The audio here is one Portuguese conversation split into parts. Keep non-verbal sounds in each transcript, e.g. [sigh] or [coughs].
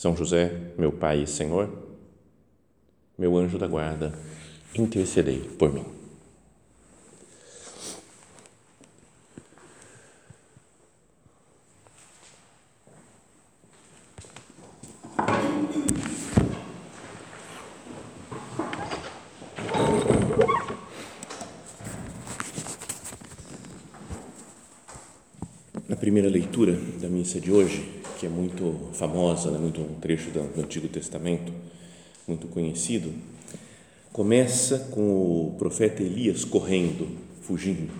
são José, meu Pai e Senhor, meu anjo da guarda, intercedei por mim. Na primeira leitura da missa de hoje, que é muito famosa, né? muito um trecho do Antigo Testamento, muito conhecido, começa com o profeta Elias correndo, fugindo.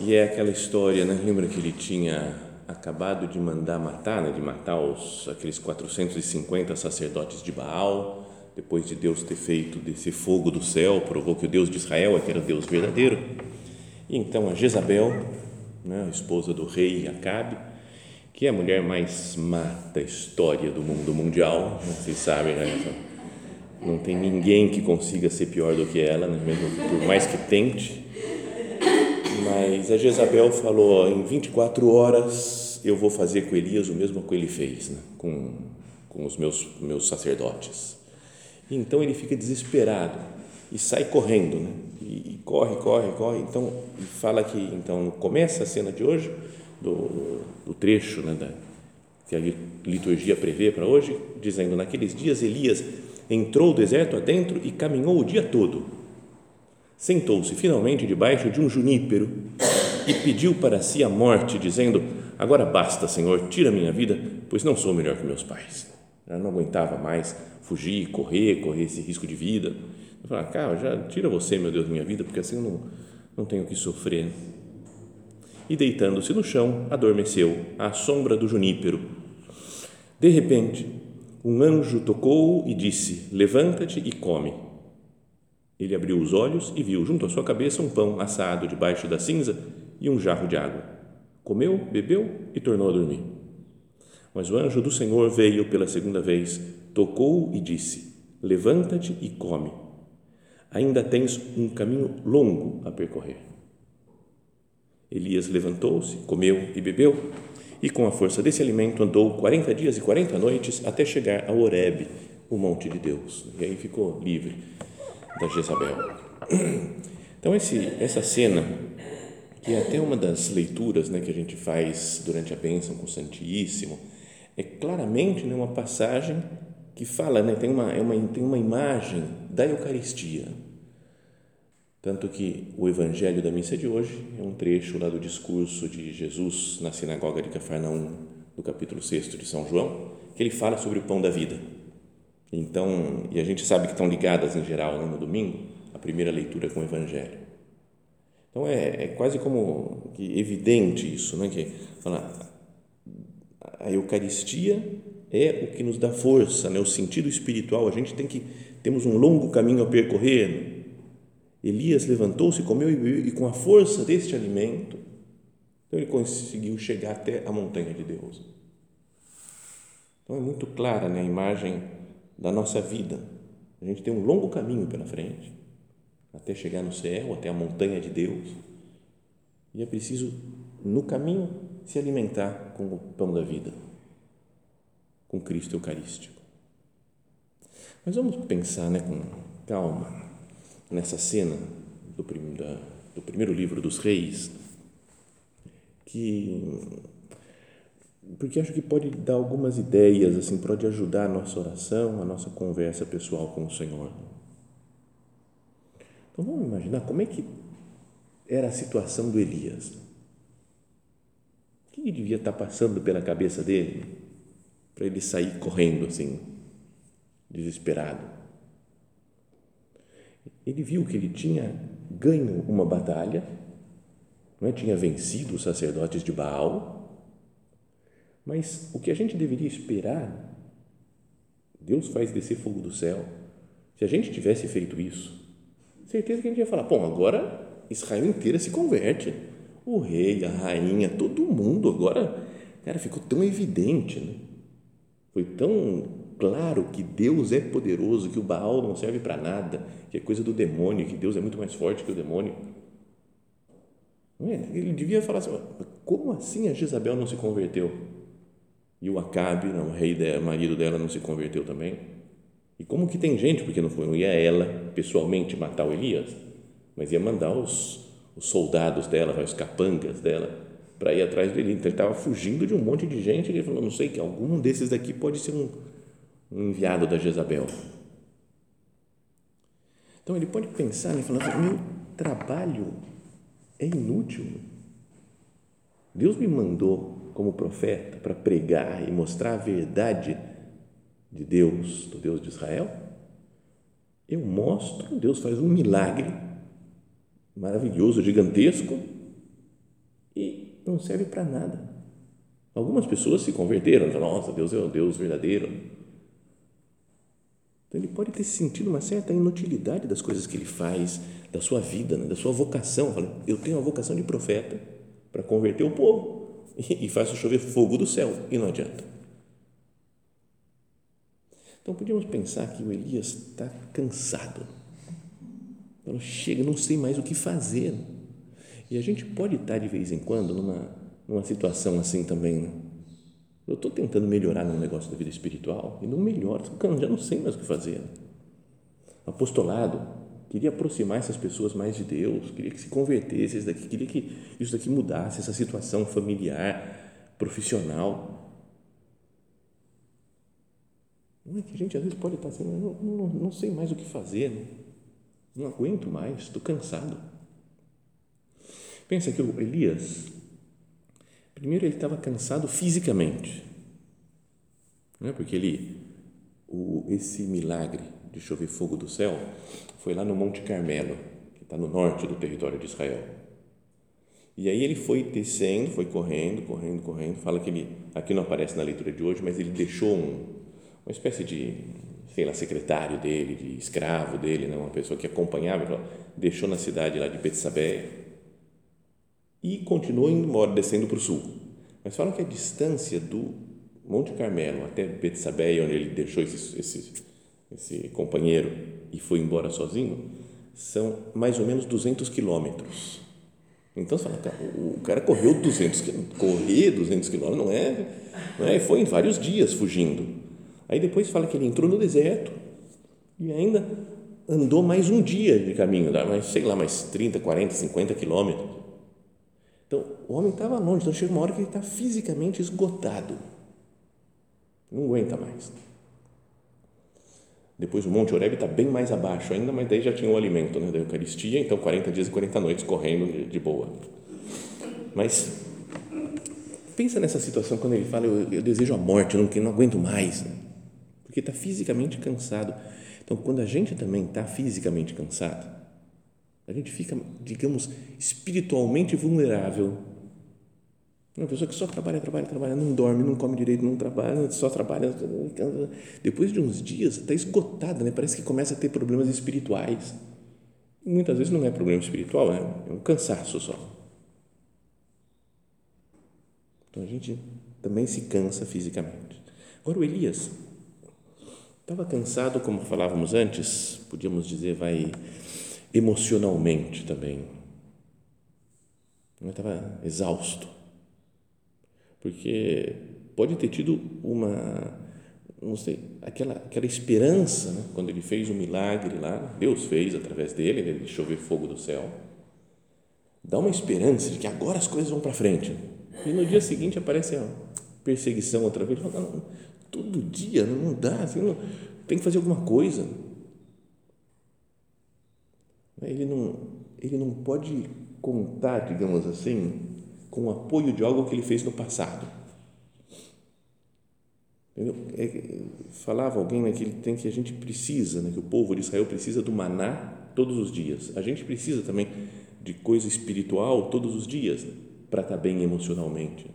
E é aquela história, né? lembra que ele tinha acabado de mandar matar, né? de matar os, aqueles 450 sacerdotes de Baal, depois de Deus ter feito desse fogo do céu, provou que o Deus de Israel é que era o Deus verdadeiro. E então a Jezabel, né? a esposa do rei Acabe, que é a mulher mais má da história do mundo mundial, vocês sabem, né? não tem ninguém que consiga ser pior do que ela, né? mesmo por mais que tente. Mas a Jezabel falou: em 24 horas eu vou fazer com Elias o mesmo que ele fez né? com, com os meus, meus sacerdotes. Então ele fica desesperado e sai correndo, né? e, e corre, corre, corre. Então, fala que então começa a cena de hoje do, do trecho né, da, que a liturgia prevê para hoje, dizendo: Naqueles dias Elias entrou o deserto adentro e caminhou o dia todo. Sentou-se finalmente debaixo de um junípero e pediu para si a morte, dizendo: Agora basta, Senhor, tira minha vida, pois não sou melhor que meus pais. Já não aguentava mais fugir, correr, correr esse risco de vida. Falei, cara, já tira você, meu Deus, minha vida, porque assim eu não, não tenho que sofrer e, deitando-se no chão, adormeceu à sombra do junípero. De repente, um anjo tocou-o e disse: Levanta-te e come. Ele abriu os olhos e viu junto à sua cabeça um pão assado debaixo da cinza e um jarro de água. Comeu, bebeu e tornou a dormir. Mas o anjo do Senhor veio pela segunda vez, tocou-o e disse: Levanta-te e come. Ainda tens um caminho longo a percorrer. Elias levantou-se, comeu e bebeu, e com a força desse alimento andou 40 dias e 40 noites até chegar a Horebe, o monte de Deus. E aí ficou livre da Jezabel. [clears throat] Então, esse, essa cena, que é até uma das leituras né, que a gente faz durante a bênção com o Santíssimo, é claramente né, uma passagem que fala, né, tem, uma, é uma, tem uma imagem da Eucaristia tanto que o evangelho da missa de hoje é um trecho lá do discurso de Jesus na sinagoga de Cafarnaum, do capítulo 6 de São João, que ele fala sobre o pão da vida. Então, e a gente sabe que estão ligadas em geral né, no domingo, a primeira leitura com o evangelho. Então é, é quase como que evidente isso, né? que fala, a Eucaristia é o que nos dá força, né? o sentido espiritual. A gente tem que temos um longo caminho a percorrer Elias levantou-se, comeu e bebeu, e com a força deste alimento, então ele conseguiu chegar até a montanha de Deus. Então é muito clara né, a imagem da nossa vida. A gente tem um longo caminho pela frente, até chegar no céu, até a montanha de Deus. E é preciso, no caminho, se alimentar com o pão da vida, com Cristo Eucarístico. Mas vamos pensar né, com calma nessa cena do, prim, da, do primeiro livro dos reis, que porque acho que pode dar algumas ideias, assim, pode ajudar a nossa oração, a nossa conversa pessoal com o Senhor. Então vamos imaginar como é que era a situação do Elias. O que devia estar passando pela cabeça dele para ele sair correndo assim, desesperado? Ele viu que ele tinha ganho uma batalha, não é? tinha vencido os sacerdotes de Baal, Mas o que a gente deveria esperar, Deus faz descer fogo do céu. Se a gente tivesse feito isso, certeza que a gente ia falar: bom, agora Israel inteira se converte. O rei, a rainha, todo mundo agora, cara, ficou tão evidente, né? Foi tão claro que Deus é poderoso, que o Baal não serve para nada, que é coisa do demônio, que Deus é muito mais forte que o demônio. É? Ele devia falar assim: como assim a Jezabel não se converteu? E o Acabe, não, o rei dela, marido dela, não se converteu também? E como que tem gente, porque não, foi, não ia ela pessoalmente matar o Elias, mas ia mandar os, os soldados dela, os capangas dela, para ir atrás dele. Então ele estava fugindo de um monte de gente. Ele falou: não sei que algum desses daqui pode ser um, um enviado da Jezabel. Então ele pode pensar, né, falando: meu trabalho é inútil. Deus me mandou como profeta para pregar e mostrar a verdade de Deus, do Deus de Israel. Eu mostro, Deus faz um milagre maravilhoso, gigantesco e não serve para nada. Algumas pessoas se converteram, nossa, Deus é o Deus verdadeiro. Então ele pode ter sentido uma certa inutilidade das coisas que ele faz, da sua vida, né, da sua vocação. Eu tenho a vocação de profeta para converter o povo [laughs] e, faço chover fogo do céu e não adianta. Então podíamos pensar que o Elias está cansado. Então, chega, não sei mais o que fazer. E a gente pode estar de vez em quando numa, numa situação assim também. Né? Eu estou tentando melhorar no negócio da vida espiritual e não melhoro, já não sei mais o que fazer. Apostolado, queria aproximar essas pessoas mais de Deus, queria que se convertessem, isso daqui, queria que isso daqui mudasse, essa situação familiar, profissional. Não é que a gente às vezes pode estar assim, não, não, não sei mais o que fazer, não, não aguento mais, estou cansado. Pensa que o Elias, primeiro ele estava cansado fisicamente, não é? porque ele, o, esse milagre de chover fogo do céu foi lá no Monte Carmelo, que está no norte do território de Israel. E aí ele foi descendo, foi correndo, correndo, correndo. Fala que ele, aqui não aparece na leitura de hoje, mas ele deixou um, uma espécie de, sei lá, secretário dele, de escravo dele, né? uma pessoa que acompanhava, deixou na cidade lá de Betsabé e continuou indo embora, descendo para o sul. Mas falam que a distância do Monte Carmelo até Betsabé, onde ele deixou esse, esse, esse companheiro e foi embora sozinho, são mais ou menos 200 quilômetros. Então você fala, o cara correu 200 quilômetros, correr 200 quilômetros não é, não é, foi em vários dias fugindo. Aí depois fala que ele entrou no deserto e ainda andou mais um dia de caminho, mais, sei lá, mais 30, 40, 50 quilômetros. Então, o homem estava longe, então chega uma hora que ele está fisicamente esgotado, não aguenta mais. Depois o Monte Oreb está bem mais abaixo ainda, mas daí já tinha o alimento né, da Eucaristia, então 40 dias e 40 noites correndo de, de boa. Mas pensa nessa situação quando ele fala, eu, eu desejo a morte, eu não, eu não aguento mais, né? porque está fisicamente cansado. Então, quando a gente também está fisicamente cansado, a gente fica, digamos, espiritualmente vulnerável uma pessoa que só trabalha, trabalha, trabalha, não dorme, não come direito, não trabalha, só trabalha. Depois de uns dias, está esgotada, né? parece que começa a ter problemas espirituais. muitas vezes não é problema espiritual, é um cansaço só. Então a gente também se cansa fisicamente. Agora o Elias estava cansado, como falávamos antes, podíamos dizer, vai emocionalmente também. Estava exausto porque pode ter tido uma, não sei, aquela, aquela esperança, né? quando ele fez o um milagre lá, Deus fez através dele, ele deixou ver fogo do céu, dá uma esperança de que agora as coisas vão para frente. E no dia seguinte aparece a perseguição outra vez, fala, não, todo dia não dá, assim, não, tem que fazer alguma coisa. Ele não, ele não pode contar, digamos assim, com o apoio de algo que ele fez no passado. É, falava alguém né, que ele tem que a gente precisa, né, que o povo de Israel precisa do maná todos os dias. A gente precisa também de coisa espiritual todos os dias né, para estar bem emocionalmente.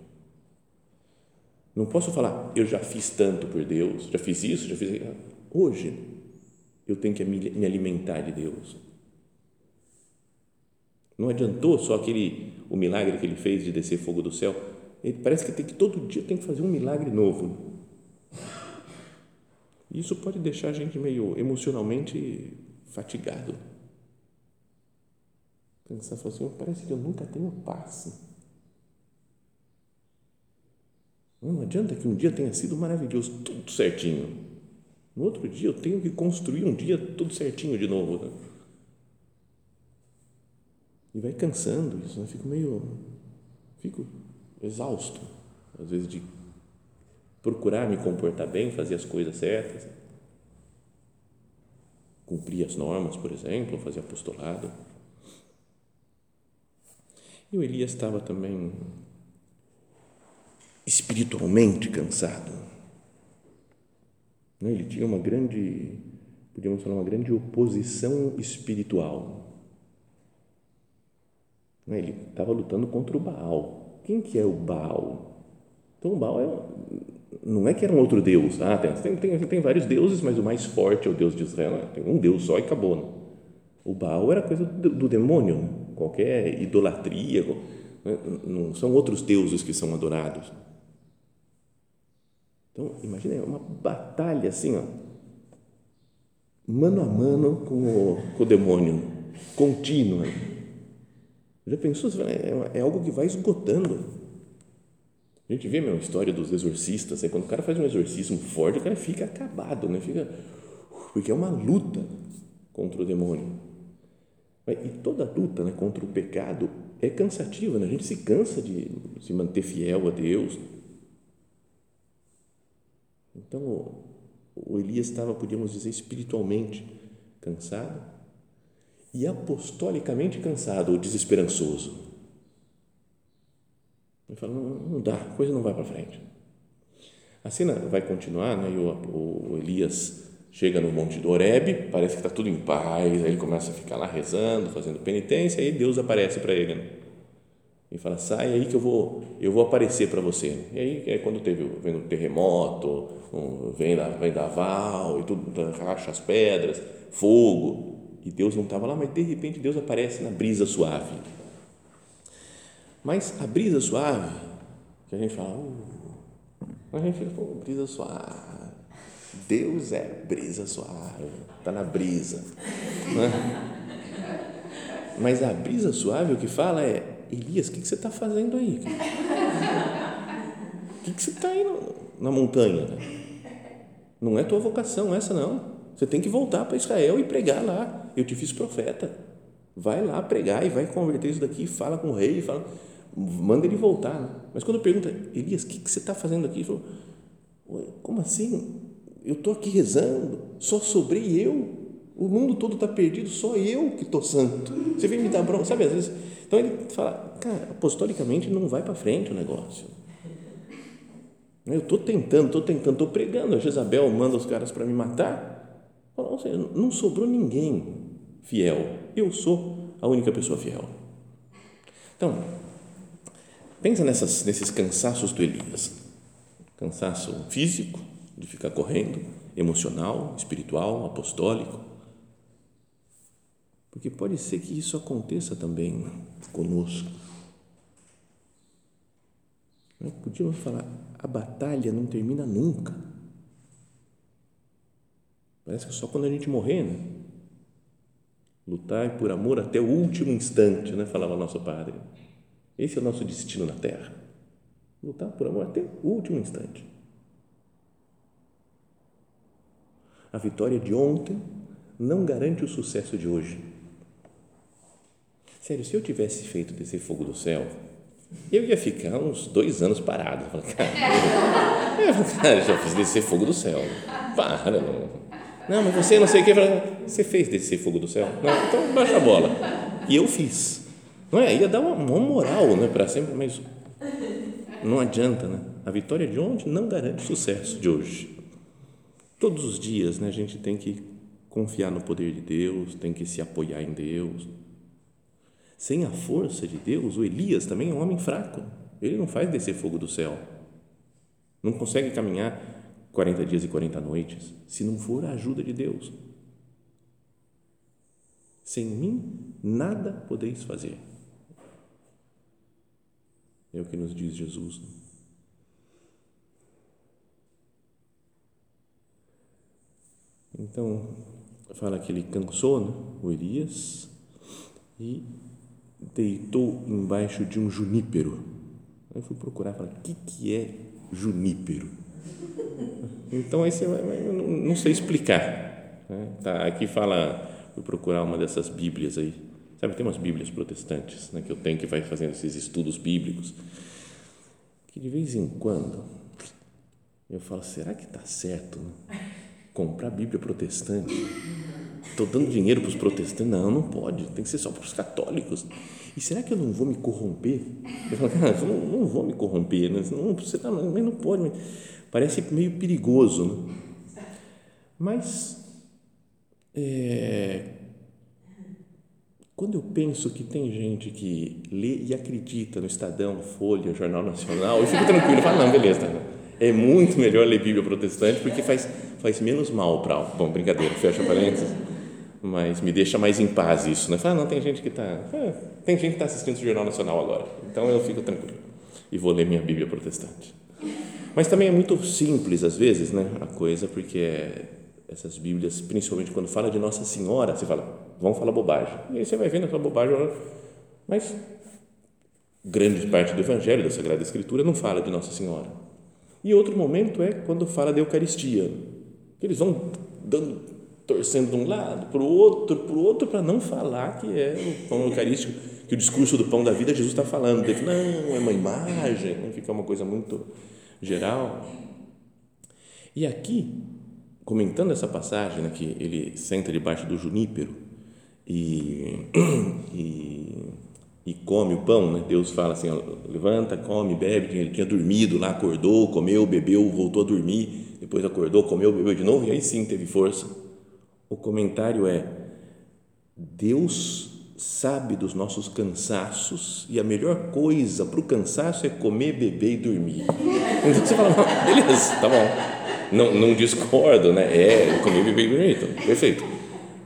Não posso falar, eu já fiz tanto por Deus, já fiz isso, já fiz aquilo. Hoje, eu tenho que me alimentar de Deus. Não adiantou só aquele o milagre que ele fez de descer fogo do céu. Ele parece que tem que todo dia tem que fazer um milagre novo. Isso pode deixar a gente meio emocionalmente fatigado. Pensar assim, parece que eu nunca tenho paz. Não adianta que um dia tenha sido maravilhoso, tudo certinho. No outro dia eu tenho que construir um dia tudo certinho de novo. Né? E vai cansando isso, né? Fico meio. Fico exausto, às vezes, de procurar me comportar bem, fazer as coisas certas, cumprir as normas, por exemplo, fazer apostolado. E o Elias estava também espiritualmente cansado. Ele tinha uma grande, podíamos falar, uma grande oposição espiritual. Né? Ele estava lutando contra o Baal. Quem que é o Baal? Então, o Baal é, não é que era um outro deus. Ah, tem, tem, tem vários deuses, mas o mais forte é o Deus de Israel. Tem um Deus só e acabou. Não? O Baal era coisa do, do demônio. Não? Qualquer idolatria. Não são outros deuses que são adorados. Então, imagina, é uma batalha assim, ó, mano a mano com o, com o demônio, contínua. Já pensou? É, é algo que vai esgotando. A gente vê a história dos exorcistas, é quando o cara faz um exorcismo forte, o cara fica acabado, né? fica, porque é uma luta contra o demônio. E toda luta né, contra o pecado é cansativa, né? a gente se cansa de se manter fiel a Deus, então, o Elias estava, podíamos dizer, espiritualmente cansado e apostolicamente cansado ou desesperançoso. Ele fala, não, não dá, a coisa não vai para frente. A cena vai continuar, né? E o, o, Elias chega no Monte do Horebe, parece que está tudo em paz, aí ele começa a ficar lá rezando, fazendo penitência, aí Deus aparece para ele, né? e fala sai aí que eu vou eu vou aparecer para você e aí é quando teve vem um terremoto um, vem da vem e tudo racha as pedras fogo e Deus não estava lá mas de repente Deus aparece na brisa suave mas a brisa suave que a gente fala uh, a gente fica pô, brisa suave Deus é brisa suave está na brisa né? mas a brisa suave o que fala é Elias, o que, que você está fazendo aí? [laughs] O que, que você está aí na montanha? Não é tua vocação essa, não. Você tem que voltar para Israel e pregar lá. Eu te fiz profeta. Vai lá pregar e vai converter isso daqui, fala com o rei, fala, manda ele voltar. Mas quando pergunta, Elias, o que, que você está fazendo aqui? Ele falou, como assim? Eu estou aqui rezando, só sobrei eu. O mundo todo está perdido, só eu que estou santo. Você vem me dar bronca, sabe? Às vezes então ele fala, cara, apostolicamente não vai para frente o negócio. Eu estou tentando, estou tentando, estou pregando. A Jezabel manda os caras para me matar. Ou seja, não sobrou ninguém fiel. Eu sou a única pessoa fiel. Então, pensa nessas, nesses cansaços do Elias. Cansaço físico, de ficar correndo, emocional, espiritual, apostólico porque pode ser que isso aconteça também conosco. Nós podíamos falar, a batalha não termina nunca. Parece que só quando a gente morrer, né? Lutar por amor até o último instante, né? Falava nosso padre. Esse é o nosso destino na Terra. Lutar por amor até o último instante. A vitória de ontem não garante o sucesso de hoje. Sério, se eu tivesse feito desse fogo do céu, eu ia ficar uns dois anos parado. Falei, cara, [laughs] eu, já fiz descer fogo do céu. Para, não. Não, mas você não sei o que. Você fez descer fogo do céu? Não, então baixa a bola. E eu fiz. Não é? Ia dar uma, uma moral né, para sempre, mas não adianta, né? A vitória de ontem não garante o sucesso de hoje. Todos os dias né, a gente tem que confiar no poder de Deus, tem que se apoiar em Deus sem a força de Deus, o Elias também é um homem fraco. Ele não faz descer fogo do céu. Não consegue caminhar 40 dias e 40 noites se não for a ajuda de Deus. Sem mim, nada podeis fazer. É o que nos diz Jesus. Então, fala que ele cansou, né? o Elias, e deitou embaixo de um junípero. Eu fui procurar, falar, o que, que é junípero? [laughs] Então, aí você vai, não, não sei explicar. Né? Tá, aqui fala, fui procurar uma dessas bíblias aí, sabe, tem umas bíblias protestantes, né, que eu tenho que vai fazendo esses estudos bíblicos, que de vez em quando eu falo, será que está certo né? comprar Bíblia protestante? Estou dando dinheiro para os protestantes? Não, não pode, tem que ser só para os católicos. E será que eu não vou me corromper? Eu falo, cara, eu não, não vou me corromper, né? não, você tá, mas não pode. Mas parece meio perigoso. Né? Mas, é, quando eu penso que tem gente que lê e acredita no Estadão, Folha, Jornal Nacional, eu fico tranquilo, eu falo, não, beleza, tá, é muito melhor ler Bíblia protestante porque faz, faz menos mal para Bom, brincadeira, fecha parênteses, mas me deixa mais em paz isso, né? Fala, não, tem gente que está, é, tem gente que está assistindo o Jornal Nacional agora, então eu fico tranquilo e vou ler minha Bíblia protestante. Mas também é muito simples às vezes, né, a coisa, porque essas Bíblias, principalmente quando fala de Nossa Senhora, você fala, vão falar bobagem. E aí você vai vendo aquela bobagem, mas grande parte do Evangelho, da Sagrada Escritura, não fala de Nossa Senhora. E outro momento é quando fala da Eucaristia. Eles vão dando, torcendo de um lado para o outro, para o outro, para não falar que é o pão eucarístico, que o discurso do pão da vida Jesus está falando. Ele, não, é uma imagem, fica uma coisa muito geral. E aqui, comentando essa passagem, né, que ele senta debaixo do junípero e, [clears throat] e, e come o pão, né? Deus fala assim, ó, levanta, come, bebe, ele tinha dormido lá, acordou, comeu, bebeu, voltou a dormir, depois acordou, comeu, bebeu de novo, e aí sim teve força. O comentário é, Deus sabe dos nossos cansaços e a melhor coisa para o cansaço é comer, beber e dormir. Então você fala, beleza, tá bom. Não, não discordo, né? É comer, beber e dormir, então, perfeito.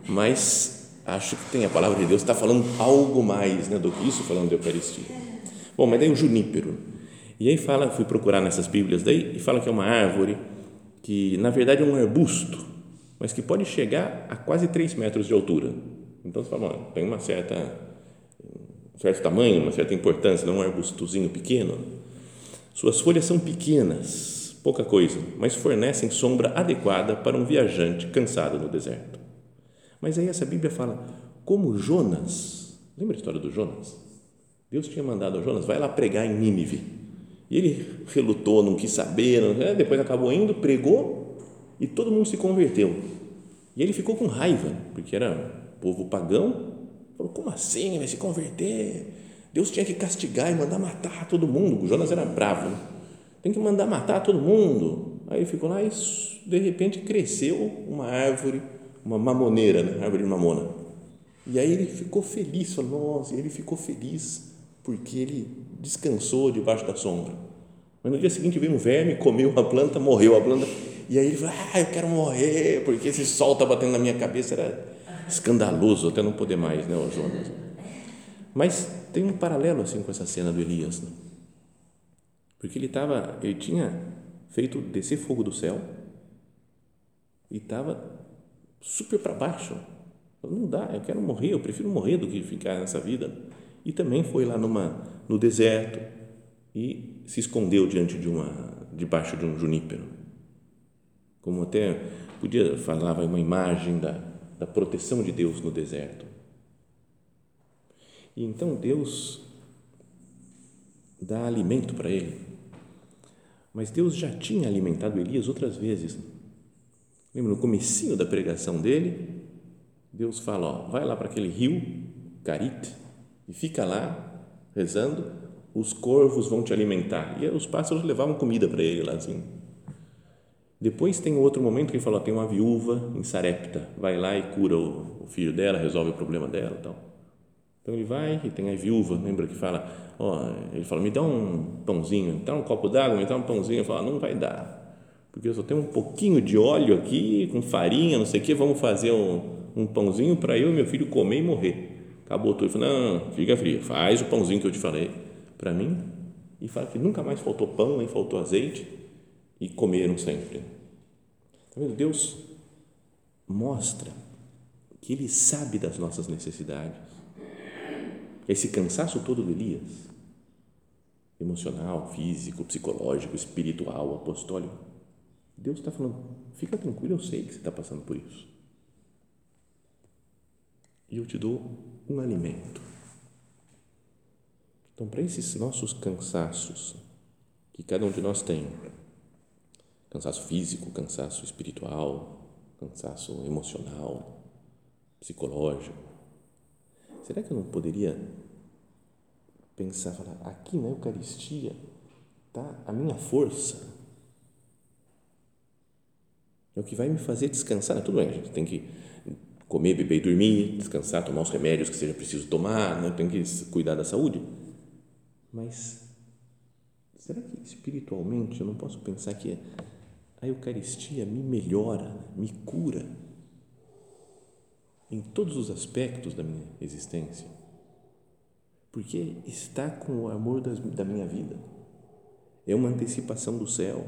Mas acho que tem a palavra de Deus está falando algo mais né, do que isso, falando de Eucaristia. Bom, mas daí o junípero. E aí fala, fui procurar nessas Bíblias daí, e fala que é uma árvore que, na verdade, é um arbusto, mas que pode chegar a quase 3 metros de altura então, você fala, tem uma certa, um certo tamanho, uma certa importância, não é um arbustozinho pequeno. Suas folhas são pequenas, pouca coisa, mas fornecem sombra adequada para um viajante cansado no deserto. Mas aí essa Bíblia fala, como Jonas, lembra a história do Jonas? Deus tinha mandado a Jonas, vai lá pregar em Nínive. E ele relutou, não quis saber, não, né? depois acabou indo, pregou e todo mundo se converteu. E ele ficou com raiva, porque era povo pagão, falou: como assim? Vai se converter? Deus tinha que castigar e mandar matar todo mundo. O Jonas era bravo, né? tem que mandar matar todo mundo. Aí ele ficou lá e de repente cresceu uma árvore, uma mamoneira, né? árvore de mamona. E aí ele ficou feliz, falou: nossa, ele ficou feliz porque ele descansou debaixo da sombra. Mas no dia seguinte veio um verme, comeu a planta, morreu a planta. E aí ele falou: ah, eu quero morrer porque esse sol está batendo na minha cabeça. Era escandaloso até não poder mais, né, o Jonas. Mas tem um paralelo assim com essa cena do Elias, né? porque ele estava, ele tinha feito descer fogo do céu e estava super para baixo. Não dá, eu quero morrer, eu prefiro morrer do que ficar nessa vida. E também foi lá numa no deserto e se escondeu diante de uma debaixo de um junípero. Como até podia falava uma imagem da da proteção de Deus no deserto. E então Deus dá alimento para ele. Mas Deus já tinha alimentado Elias outras vezes. Lembra no comecinho da pregação dele, Deus fala, ó, vai lá para aquele rio, Carit, e fica lá rezando, os corvos vão te alimentar. E os pássaros levavam comida para ele lá assim. Depois tem outro momento que ele falou, tem uma viúva em Sarepta, vai lá e cura o, filho dela, resolve o problema dela, tal. Então ele vai e tem a viúva, lembra que fala, ó, ele fala, me dá um pãozinho, me dá um copo d'água, me dá um pãozinho. Eu falo, não vai dar, porque eu só tenho um pouquinho de óleo aqui, com farinha, não sei o que, vamos fazer um, um pãozinho para eu e meu filho comer e morrer. Acabou tudo. Ele falou, não, fica frio, faz o pãozinho que eu te falei para mim. E fala que nunca mais faltou pão, nem faltou azeite, e comeram sempre. Tá vendo? Deus mostra que Ele sabe das nossas necessidades. Esse cansaço todo de Elias, emocional, físico, psicológico, espiritual, apostólico, Deus está falando, fica tranquilo, eu sei que você está passando por isso. E eu te dou um alimento. Então, para esses nossos cansaços, que cada um de nós tem, cansaço físico, cansaço espiritual, cansaço emocional, psicológico. Será que eu não poderia pensar, falar, aqui na Eucaristia está a minha força? É o que vai me fazer descansar. Tudo bem, a gente tem que comer, beber e dormir, descansar, tomar os remédios que seja preciso tomar, né? tem que cuidar da saúde. Mas será que espiritualmente eu não posso pensar que a Eucaristia me melhora, me cura em todos os aspectos da minha existência, porque está com o amor das, da minha vida, é uma antecipação do céu,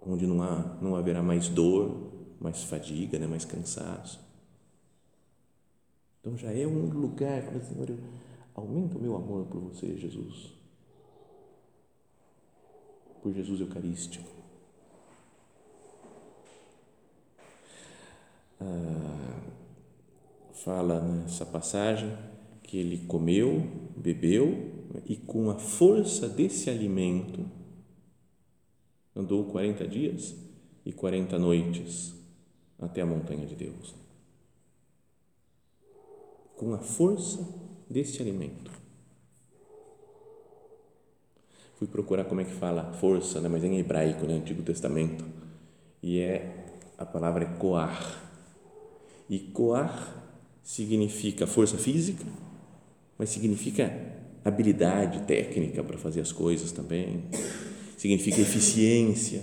onde não, há, não haverá mais dor, mais fadiga, né, mais cansaço. Então já é um lugar, fala, Senhor, eu, aumenta o meu amor por você, Jesus, por Jesus Eucarístico ah, fala nessa passagem que ele comeu, bebeu e com a força desse alimento andou 40 dias e 40 noites até a montanha de Deus. Com a força desse alimento. Fui procurar como é que fala força, né? mas em hebraico, no né? Antigo Testamento. E é a palavra é coar e coar significa força física, mas significa habilidade técnica para fazer as coisas também. Significa eficiência.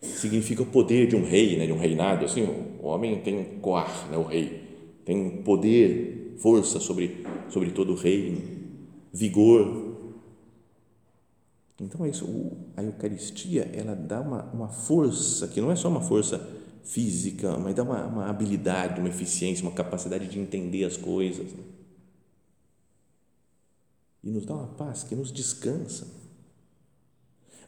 Significa o poder de um rei, né, de um reinado. Assim, o homem tem coar, né, o rei. Tem poder, força sobre, sobre todo o reino, vigor. Então é isso. A Eucaristia ela dá uma, uma força que não é só uma força física, mas dá uma, uma habilidade, uma eficiência, uma capacidade de entender as coisas. Né? E nos dá uma paz que nos descansa.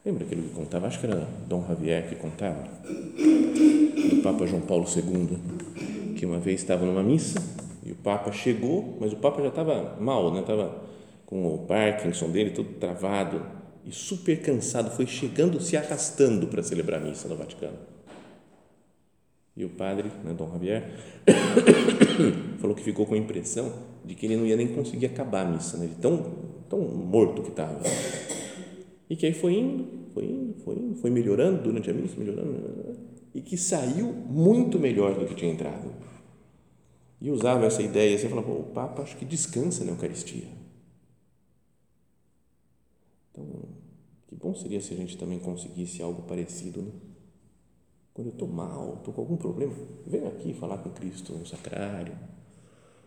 Lembra aquele que contava? Acho que era Dom Javier que contava, do Papa João Paulo II, que uma vez estava numa missa e o Papa chegou, mas o Papa já estava mal, né? Estava com o Parkinson dele todo travado e super cansado, foi chegando, se arrastando para celebrar a missa no Vaticano e o padre, né, Dom Javier, [coughs] falou que ficou com a impressão de que ele não ia nem conseguir acabar a missa, né? tão, tão morto que estava. E que aí foi indo, foi indo, foi indo, foi melhorando durante a missa, melhorando, e que saiu muito melhor do que tinha entrado. E usava essa ideia, assim, falava, o Papa acho que descansa na Eucaristia. Então, que bom seria se a gente também conseguisse algo parecido, né? Quando eu estou mal, estou com algum problema, venho aqui falar com Cristo no sacrário.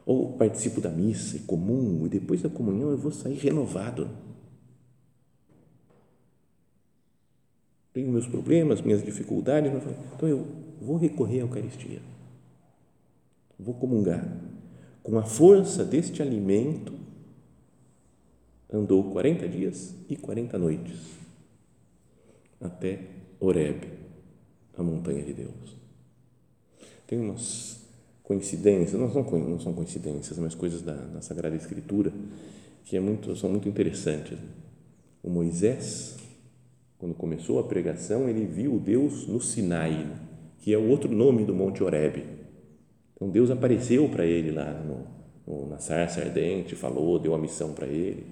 Ou participo da missa e comungo, e depois da comunhão eu vou sair renovado. Tenho meus problemas, minhas dificuldades, então eu vou recorrer à Eucaristia. Vou comungar. Com a força deste alimento, andou 40 dias e 40 noites até Horebe a montanha de Deus. Tem umas coincidências, não são, não são coincidências, mas coisas da, da Sagrada Escritura que é muito, são muito interessantes. O Moisés, quando começou a pregação, ele viu Deus no Sinai, que é o outro nome do Monte Horebe. Então Deus apareceu para ele lá no, no, na sarça ardente, falou, deu a missão para ele.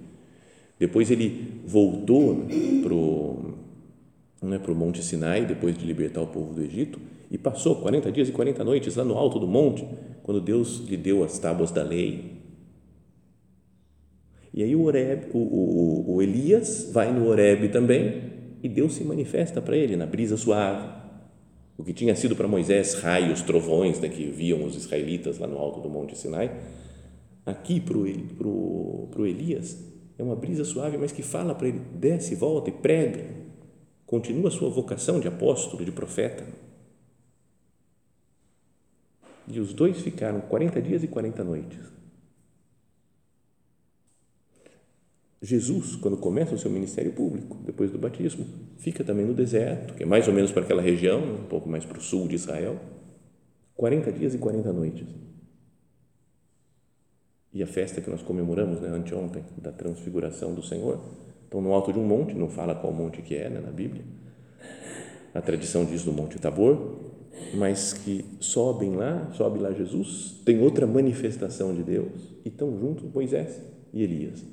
Depois ele voltou para o né, para o Monte Sinai, depois de libertar o povo do Egito, e passou 40 dias e 40 noites lá no alto do monte, quando Deus lhe deu as tábuas da lei. E aí o, Oreb, o, o, o Elias vai no Oreb também e Deus se manifesta para ele na brisa suave. O que tinha sido para Moisés raios, trovões, né, que viam os israelitas lá no alto do Monte Sinai, aqui para o Elias é uma brisa suave, mas que fala para ele: desce, volta e prega, continua a sua vocação de apóstolo, de profeta. E os dois ficaram 40 dias e 40 noites. Jesus, quando começa o seu ministério público, depois do batismo, fica também no deserto, que é mais ou menos para aquela região, um pouco mais para o sul de Israel, 40 dias e 40 noites. E a festa que nós comemoramos né, anteontem, da transfiguração do Senhor, então no alto de um monte, não fala qual monte que é né, na Bíblia, a tradição diz do Monte Tabor, mas que sobem lá, sobe lá Jesus, tem outra manifestação de Deus e estão juntos Moisés e Elias.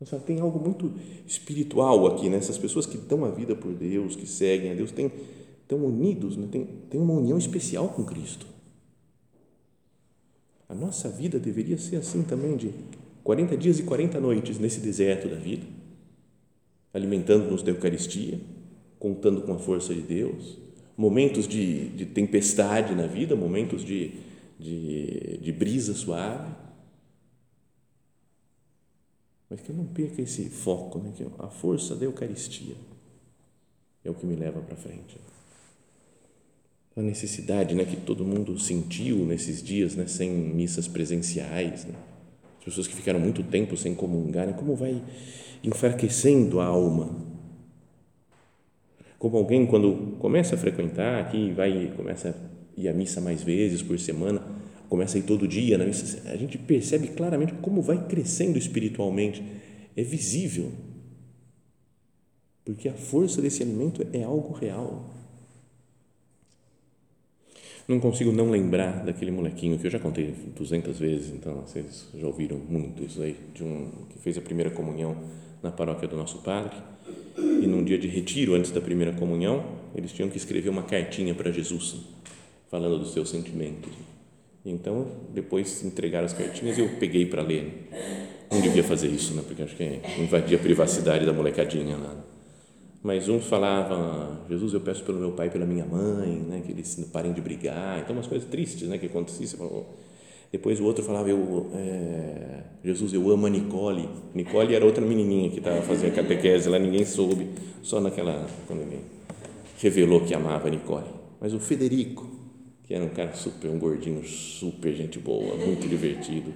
Então, tem algo muito espiritual aqui, né? Essas pessoas que dão a vida por Deus, que seguem a Deus, têm, estão unidos, né? tem, tem uma união especial com Cristo. A nossa vida deveria ser assim também, de 40 dias e 40 noites nesse deserto da vida, alimentando-nos da Eucaristia, contando com a força de Deus, momentos de, de tempestade na vida, momentos de, de, de brisa suave, mas que eu não perca esse foco, né? que a força da Eucaristia é o que me leva para frente. A necessidade né, que todo mundo sentiu nesses dias, né, sem missas presenciais, né? As pessoas que ficaram muito tempo sem comungar, né? como vai enfraquecendo a alma como alguém quando começa a frequentar aqui, vai começa a ir à missa mais vezes por semana, começa a ir todo dia na missa, a gente percebe claramente como vai crescendo espiritualmente. É visível. Porque a força desse alimento é algo real. Não consigo não lembrar daquele molequinho que eu já contei 200 vezes, então vocês já ouviram muito isso aí, de um que fez a primeira comunhão na paróquia do nosso padre e num dia de retiro antes da primeira comunhão, eles tinham que escrever uma cartinha para Jesus, falando dos seus sentimentos. Então, depois entregaram as cartinhas e eu peguei para ler. Não devia fazer isso, né? porque acho que invadia a privacidade da molecadinha lá. Mas um falava, Jesus, eu peço pelo meu pai e pela minha mãe, né? que eles parem de brigar. Então, umas coisas tristes né? que aconteciam. Depois o outro falava, eu, é, Jesus, eu amo a Nicole. Nicole era outra menininha que estava fazendo catequese lá, ninguém soube, só naquela, quando ele revelou que amava a Nicole. Mas o Federico, que era um cara super, um gordinho super gente boa, muito divertido,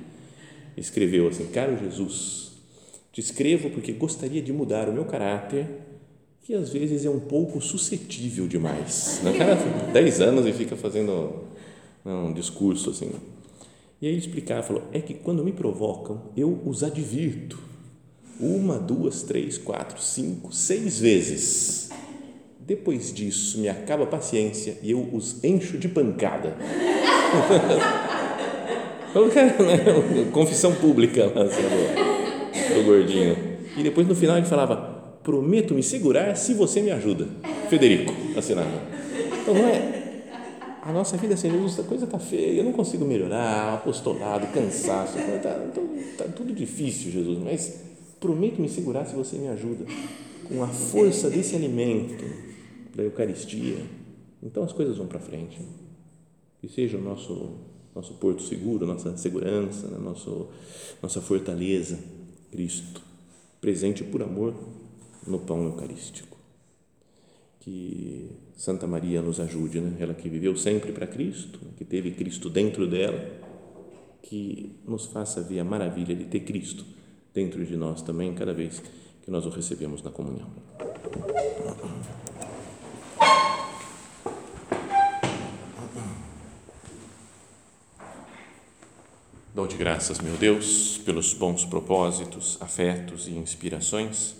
escreveu assim, caro Jesus, te escrevo porque gostaria de mudar o meu caráter, que às vezes é um pouco suscetível demais. O cara tem 10 anos e fica fazendo um discurso assim, e aí ele explicava, falou, é que quando me provocam, eu os advirto. Uma, duas, três, quatro, cinco, seis vezes. Depois disso, me acaba a paciência e eu os encho de pancada. [laughs] Né, confissão pública lá, do, do gordinho. E depois no final ele falava: Prometo me segurar se você me ajuda. Federico, assinava. Então não é a nossa vida sem Jesus, a coisa está feia, eu não consigo melhorar, apostolado, cansaço, está tá tudo difícil, Jesus, mas prometo me segurar se você me ajuda, com a força desse alimento, da Eucaristia. Então as coisas vão para frente. Que seja o nosso, nosso porto seguro, nossa segurança, né, nosso, nossa fortaleza, Cristo, presente por amor no pão eucarístico. Que Santa Maria nos ajude, né? ela que viveu sempre para Cristo, que teve Cristo dentro dela, que nos faça ver a maravilha de ter Cristo dentro de nós também, cada vez que nós o recebemos na comunhão. Dou-te graças, meu Deus, pelos bons propósitos, afetos e inspirações